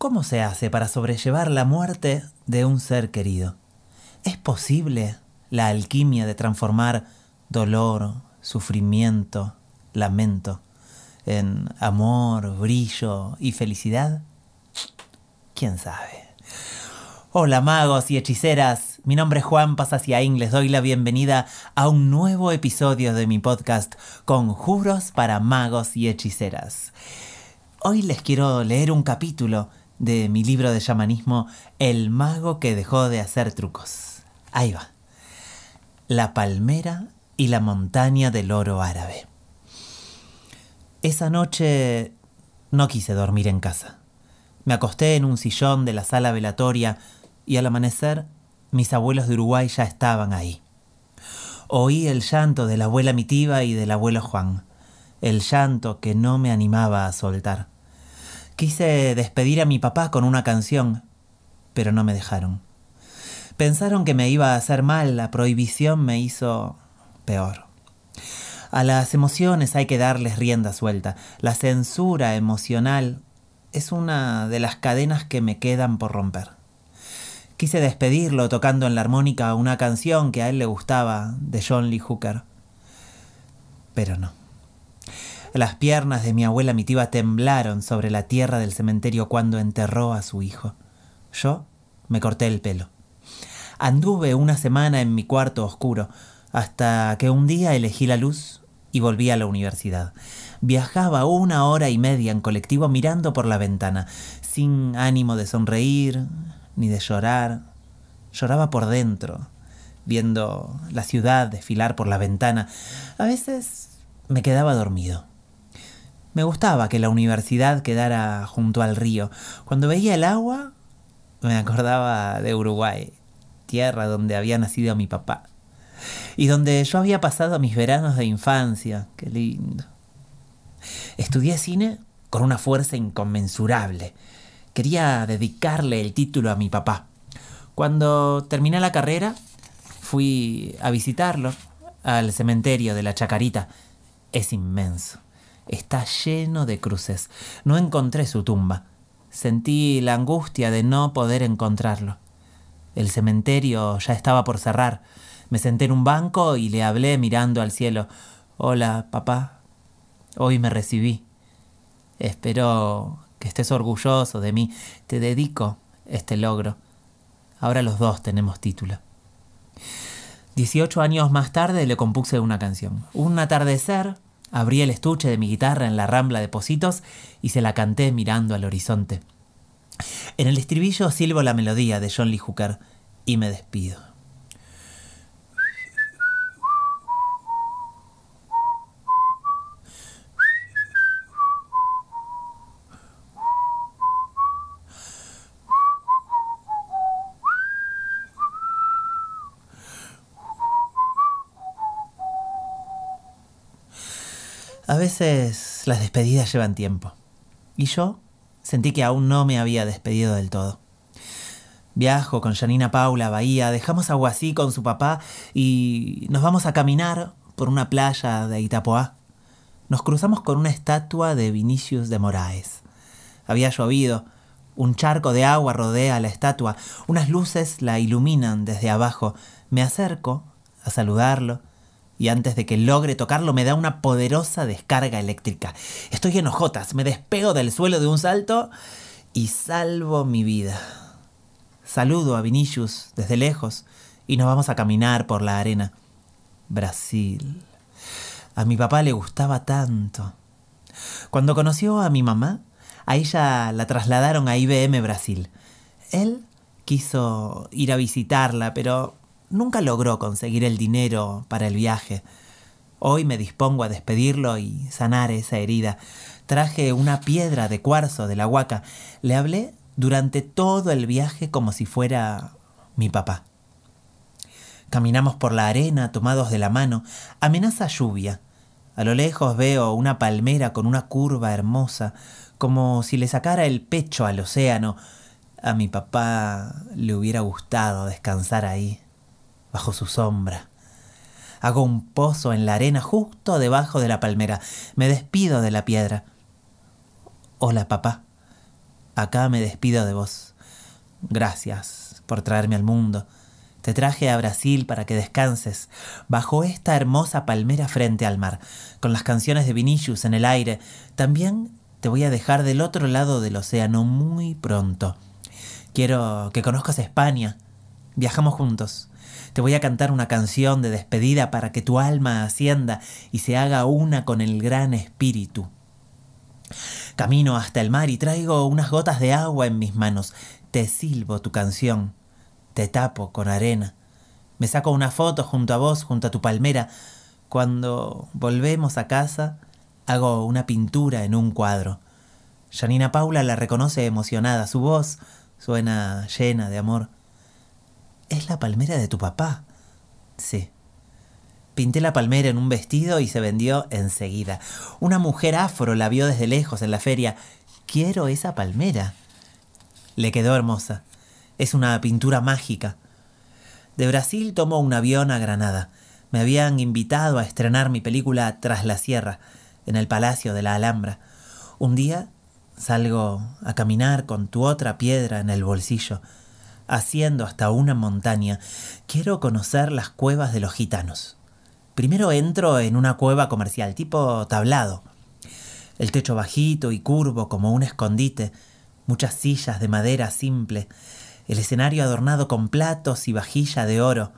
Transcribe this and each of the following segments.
¿Cómo se hace para sobrellevar la muerte de un ser querido? ¿Es posible la alquimia de transformar dolor, sufrimiento, lamento en amor, brillo y felicidad? ¿Quién sabe? Hola magos y hechiceras, mi nombre es Juan Pasasiaín, les doy la bienvenida a un nuevo episodio de mi podcast Conjuros para magos y hechiceras. Hoy les quiero leer un capítulo de mi libro de chamanismo El mago que dejó de hacer trucos. Ahí va. La palmera y la montaña del oro árabe. Esa noche no quise dormir en casa. Me acosté en un sillón de la sala velatoria y al amanecer mis abuelos de Uruguay ya estaban ahí. Oí el llanto de la abuela Mitiva y del abuelo Juan, el llanto que no me animaba a soltar. Quise despedir a mi papá con una canción, pero no me dejaron. Pensaron que me iba a hacer mal, la prohibición me hizo peor. A las emociones hay que darles rienda suelta. La censura emocional es una de las cadenas que me quedan por romper. Quise despedirlo tocando en la armónica una canción que a él le gustaba de John Lee Hooker. Pero no. Las piernas de mi abuela Mitiva temblaron sobre la tierra del cementerio cuando enterró a su hijo. Yo me corté el pelo. Anduve una semana en mi cuarto oscuro, hasta que un día elegí la luz y volví a la universidad. Viajaba una hora y media en colectivo mirando por la ventana, sin ánimo de sonreír ni de llorar. Lloraba por dentro, viendo la ciudad desfilar por la ventana. A veces me quedaba dormido. Me gustaba que la universidad quedara junto al río. Cuando veía el agua, me acordaba de Uruguay, tierra donde había nacido mi papá. Y donde yo había pasado mis veranos de infancia. Qué lindo. Estudié cine con una fuerza inconmensurable. Quería dedicarle el título a mi papá. Cuando terminé la carrera, fui a visitarlo al cementerio de la Chacarita. Es inmenso. Está lleno de cruces. No encontré su tumba. Sentí la angustia de no poder encontrarlo. El cementerio ya estaba por cerrar. Me senté en un banco y le hablé mirando al cielo. Hola, papá. Hoy me recibí. Espero que estés orgulloso de mí. Te dedico este logro. Ahora los dos tenemos título. Dieciocho años más tarde le compuse una canción. Un atardecer Abrí el estuche de mi guitarra en la rambla de Positos y se la canté mirando al horizonte. En el estribillo silbo la melodía de John Lee Hooker y me despido. A veces las despedidas llevan tiempo. Y yo sentí que aún no me había despedido del todo. Viajo con Janina Paula a Bahía, dejamos a Guasí con su papá y nos vamos a caminar por una playa de Itapoá. Nos cruzamos con una estatua de Vinicius de Moraes. Había llovido, un charco de agua rodea la estatua, unas luces la iluminan desde abajo. Me acerco a saludarlo y antes de que logre tocarlo me da una poderosa descarga eléctrica. Estoy en hojotas, me despego del suelo de un salto y salvo mi vida. Saludo a Vinicius desde lejos y nos vamos a caminar por la arena. Brasil. A mi papá le gustaba tanto. Cuando conoció a mi mamá, a ella la trasladaron a IBM Brasil. Él quiso ir a visitarla, pero nunca logró conseguir el dinero para el viaje. Hoy me dispongo a despedirlo y sanar esa herida. Traje una piedra de cuarzo de la huaca. Le hablé durante todo el viaje como si fuera mi papá. Caminamos por la arena tomados de la mano. Amenaza lluvia. A lo lejos veo una palmera con una curva hermosa, como si le sacara el pecho al océano. A mi papá le hubiera gustado descansar ahí bajo su sombra. Hago un pozo en la arena justo debajo de la palmera. Me despido de la piedra. Hola, papá. acá me despido de vos. Gracias por traerme al mundo. Te traje a Brasil para que descanses bajo esta hermosa palmera frente al mar, con las canciones de Vinicius en el aire. También te voy a dejar del otro lado del océano muy pronto. Quiero que conozcas España. Viajamos juntos. Te voy a cantar una canción de despedida para que tu alma ascienda y se haga una con el gran espíritu. Camino hasta el mar y traigo unas gotas de agua en mis manos. Te silbo tu canción. Te tapo con arena. Me saco una foto junto a vos, junto a tu palmera. Cuando volvemos a casa, hago una pintura en un cuadro. Janina Paula la reconoce emocionada. Su voz suena llena de amor. Es la palmera de tu papá. Sí. Pinté la palmera en un vestido y se vendió enseguida. Una mujer afro la vio desde lejos en la feria. Quiero esa palmera. Le quedó hermosa. Es una pintura mágica. De Brasil tomó un avión a Granada. Me habían invitado a estrenar mi película Tras la Sierra, en el Palacio de la Alhambra. Un día salgo a caminar con tu otra piedra en el bolsillo haciendo hasta una montaña, quiero conocer las cuevas de los gitanos. Primero entro en una cueva comercial, tipo tablado. El techo bajito y curvo como un escondite, muchas sillas de madera simple, el escenario adornado con platos y vajilla de oro.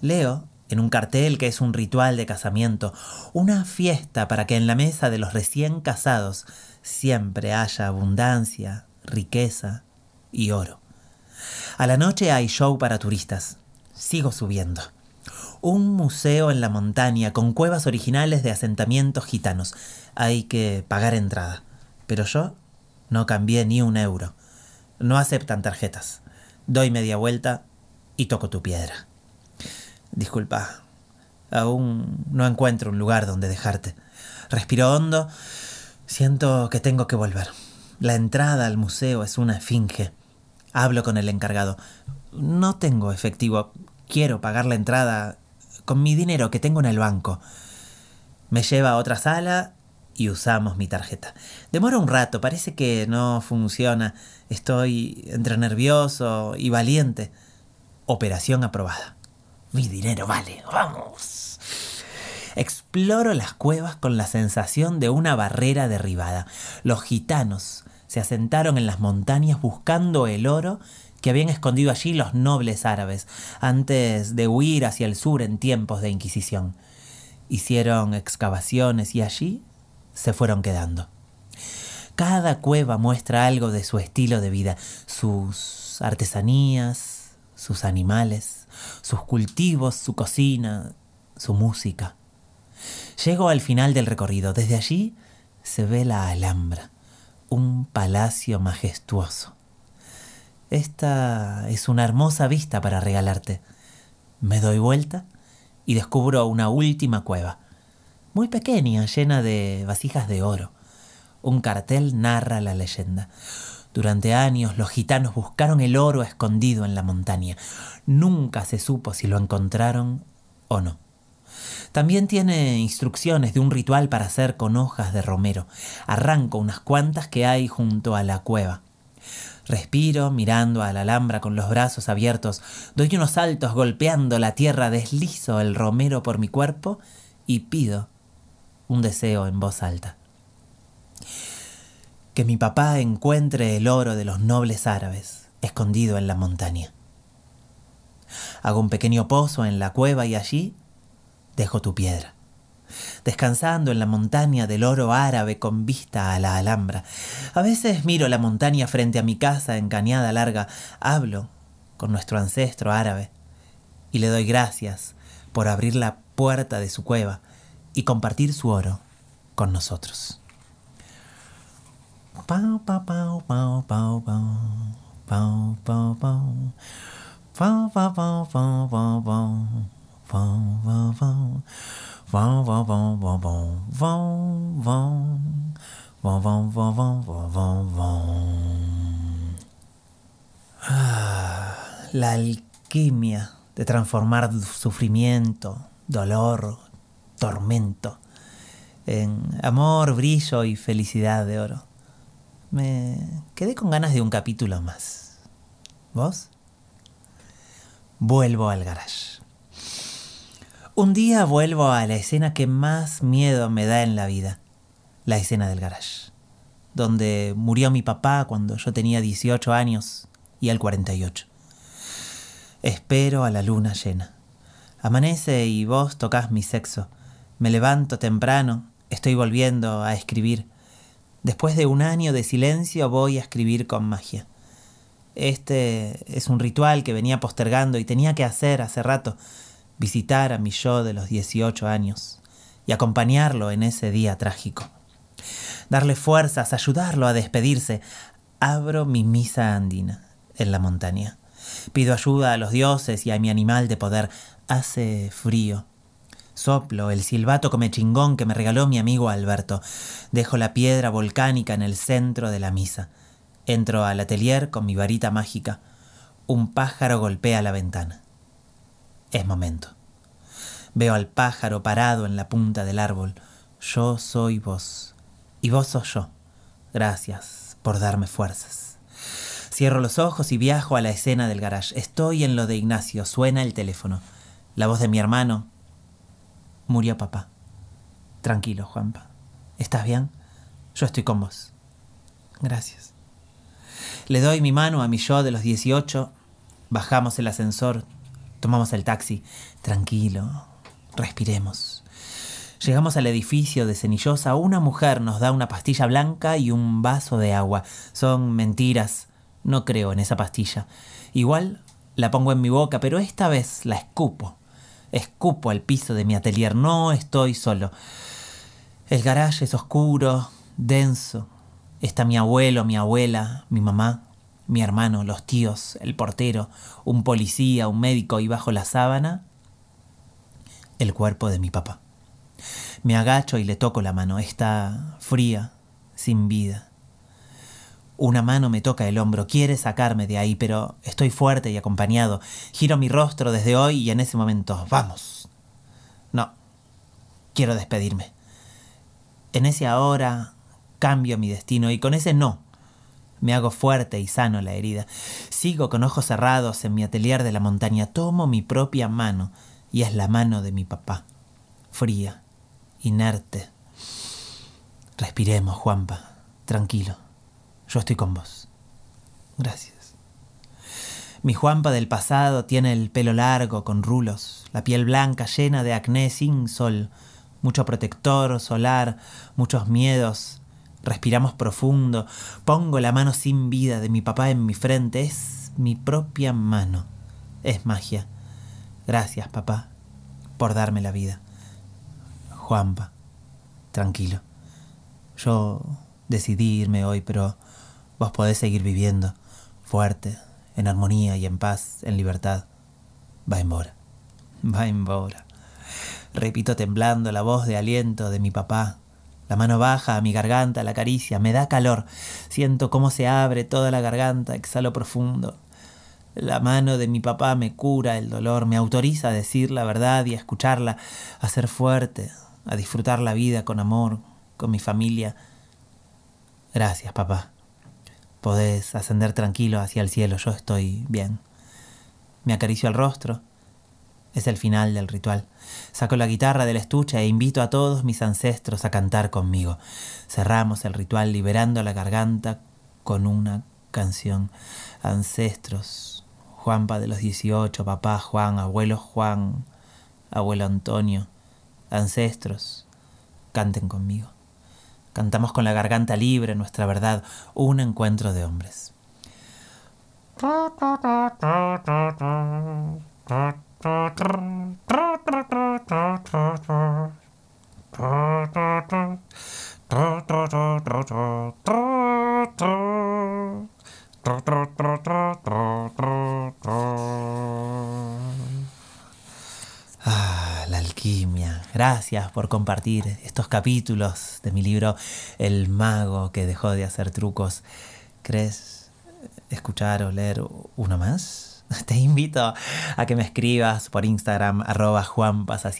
Leo en un cartel que es un ritual de casamiento, una fiesta para que en la mesa de los recién casados siempre haya abundancia, riqueza y oro. A la noche hay show para turistas. Sigo subiendo. Un museo en la montaña con cuevas originales de asentamientos gitanos. Hay que pagar entrada. Pero yo no cambié ni un euro. No aceptan tarjetas. Doy media vuelta y toco tu piedra. Disculpa, aún no encuentro un lugar donde dejarte. Respiro hondo. Siento que tengo que volver. La entrada al museo es una esfinge. Hablo con el encargado. No tengo efectivo. Quiero pagar la entrada con mi dinero que tengo en el banco. Me lleva a otra sala y usamos mi tarjeta. Demora un rato, parece que no funciona. Estoy entre nervioso y valiente. Operación aprobada. Mi dinero vale, vamos. Exploro las cuevas con la sensación de una barrera derribada. Los gitanos se asentaron en las montañas buscando el oro que habían escondido allí los nobles árabes antes de huir hacia el sur en tiempos de Inquisición. Hicieron excavaciones y allí se fueron quedando. Cada cueva muestra algo de su estilo de vida, sus artesanías, sus animales, sus cultivos, su cocina, su música. Llego al final del recorrido. Desde allí se ve la Alhambra un palacio majestuoso. Esta es una hermosa vista para regalarte. Me doy vuelta y descubro una última cueva, muy pequeña, llena de vasijas de oro. Un cartel narra la leyenda. Durante años los gitanos buscaron el oro escondido en la montaña. Nunca se supo si lo encontraron o no. También tiene instrucciones de un ritual para hacer con hojas de romero. Arranco unas cuantas que hay junto a la cueva. Respiro mirando a la alhambra con los brazos abiertos, doy unos saltos golpeando la tierra, deslizo el romero por mi cuerpo y pido un deseo en voz alta. Que mi papá encuentre el oro de los nobles árabes escondido en la montaña. Hago un pequeño pozo en la cueva y allí dejo tu piedra. Descansando en la montaña del oro árabe con vista a la Alhambra. A veces miro la montaña frente a mi casa en cañada larga, hablo con nuestro ancestro árabe y le doy gracias por abrir la puerta de su cueva y compartir su oro con nosotros. Pau, pau, pau, pau, pau, pau, pau, pau, pau, pau, pau, pau, pau. La alquimia de transformar sufrimiento, dolor, tormento en amor, brillo y felicidad de oro. me quedé con ganas de un capítulo más. ¿Vos? Vuelvo al garage. Un día vuelvo a la escena que más miedo me da en la vida, la escena del garage, donde murió mi papá cuando yo tenía 18 años y él 48. Espero a la luna llena. Amanece y vos tocas mi sexo. Me levanto temprano, estoy volviendo a escribir. Después de un año de silencio voy a escribir con magia. Este es un ritual que venía postergando y tenía que hacer hace rato, visitar a mi yo de los 18 años y acompañarlo en ese día trágico. Darle fuerzas, ayudarlo a despedirse. Abro mi misa andina en la montaña. Pido ayuda a los dioses y a mi animal de poder. Hace frío. Soplo el silbato come chingón que me regaló mi amigo Alberto. Dejo la piedra volcánica en el centro de la misa. Entro al atelier con mi varita mágica. Un pájaro golpea la ventana. Es momento. Veo al pájaro parado en la punta del árbol. Yo soy vos. Y vos sos yo. Gracias por darme fuerzas. Cierro los ojos y viajo a la escena del garage. Estoy en lo de Ignacio. Suena el teléfono. La voz de mi hermano. Murió papá. Tranquilo, Juanpa. ¿Estás bien? Yo estoy con vos. Gracias. Le doy mi mano a mi yo de los 18. Bajamos el ascensor. Tomamos el taxi. Tranquilo. Respiremos. Llegamos al edificio de Cenillosa. Una mujer nos da una pastilla blanca y un vaso de agua. Son mentiras. No creo en esa pastilla. Igual la pongo en mi boca, pero esta vez la escupo. Escupo al piso de mi atelier. No estoy solo. El garaje es oscuro, denso, Está mi abuelo, mi abuela, mi mamá, mi hermano, los tíos, el portero, un policía, un médico y bajo la sábana, el cuerpo de mi papá. Me agacho y le toco la mano. Está fría, sin vida. Una mano me toca el hombro, quiere sacarme de ahí, pero estoy fuerte y acompañado. Giro mi rostro desde hoy y en ese momento, vamos. No, quiero despedirme. En ese ahora cambio mi destino y con ese no me hago fuerte y sano la herida. Sigo con ojos cerrados en mi atelier de la montaña, tomo mi propia mano y es la mano de mi papá, fría, inerte. Respiremos, Juanpa, tranquilo, yo estoy con vos. Gracias. Mi Juanpa del pasado tiene el pelo largo con rulos, la piel blanca llena de acné sin sol, mucho protector solar, muchos miedos, Respiramos profundo. Pongo la mano sin vida de mi papá en mi frente. Es mi propia mano. Es magia. Gracias, papá, por darme la vida. Juanpa, tranquilo. Yo decidí irme hoy, pero vos podés seguir viviendo, fuerte, en armonía y en paz, en libertad. Va embora. Va embora. Repito temblando la voz de aliento de mi papá, la mano baja a mi garganta, la caricia, me da calor. Siento cómo se abre toda la garganta, exhalo profundo. La mano de mi papá me cura el dolor, me autoriza a decir la verdad y a escucharla, a ser fuerte, a disfrutar la vida con amor, con mi familia. Gracias, papá. Podés ascender tranquilo hacia el cielo, yo estoy bien. Me acaricio el rostro, es el final del ritual. Saco la guitarra del estuche e invito a todos mis ancestros a cantar conmigo. Cerramos el ritual liberando la garganta con una canción. Ancestros, Juanpa de los 18, papá Juan, abuelo Juan, abuelo Antonio, ancestros, canten conmigo. Cantamos con la garganta libre nuestra verdad, un encuentro de hombres. Ah, la alquimia. Gracias por compartir estos capítulos de mi libro El mago que dejó de hacer trucos. ¿Crees escuchar o leer uno más? te invito a que me escribas por Instagram, arroba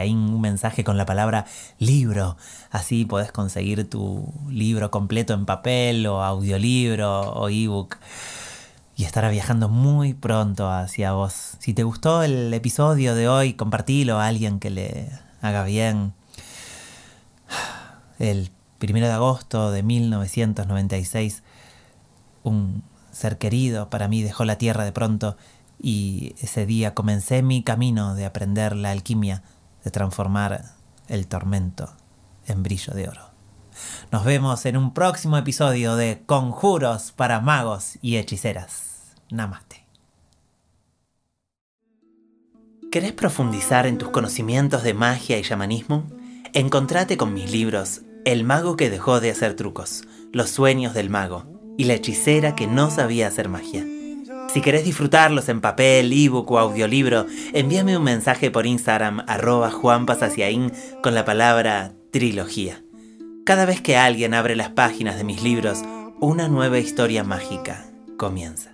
ahí un mensaje con la palabra libro. Así podés conseguir tu libro completo en papel o audiolibro o ebook y estará viajando muy pronto hacia vos. Si te gustó el episodio de hoy, compartilo a alguien que le haga bien. El primero de agosto de 1996, un ser querido para mí dejó la tierra de pronto y ese día comencé mi camino de aprender la alquimia, de transformar el tormento en brillo de oro. Nos vemos en un próximo episodio de Conjuros para magos y hechiceras. Namaste. ¿Querés profundizar en tus conocimientos de magia y shamanismo? Encontrate con mis libros El mago que dejó de hacer trucos, Los sueños del mago y La hechicera que no sabía hacer magia. Si querés disfrutarlos en papel, ebook o audiolibro, envíame un mensaje por Instagram arroba con la palabra trilogía. Cada vez que alguien abre las páginas de mis libros, una nueva historia mágica comienza.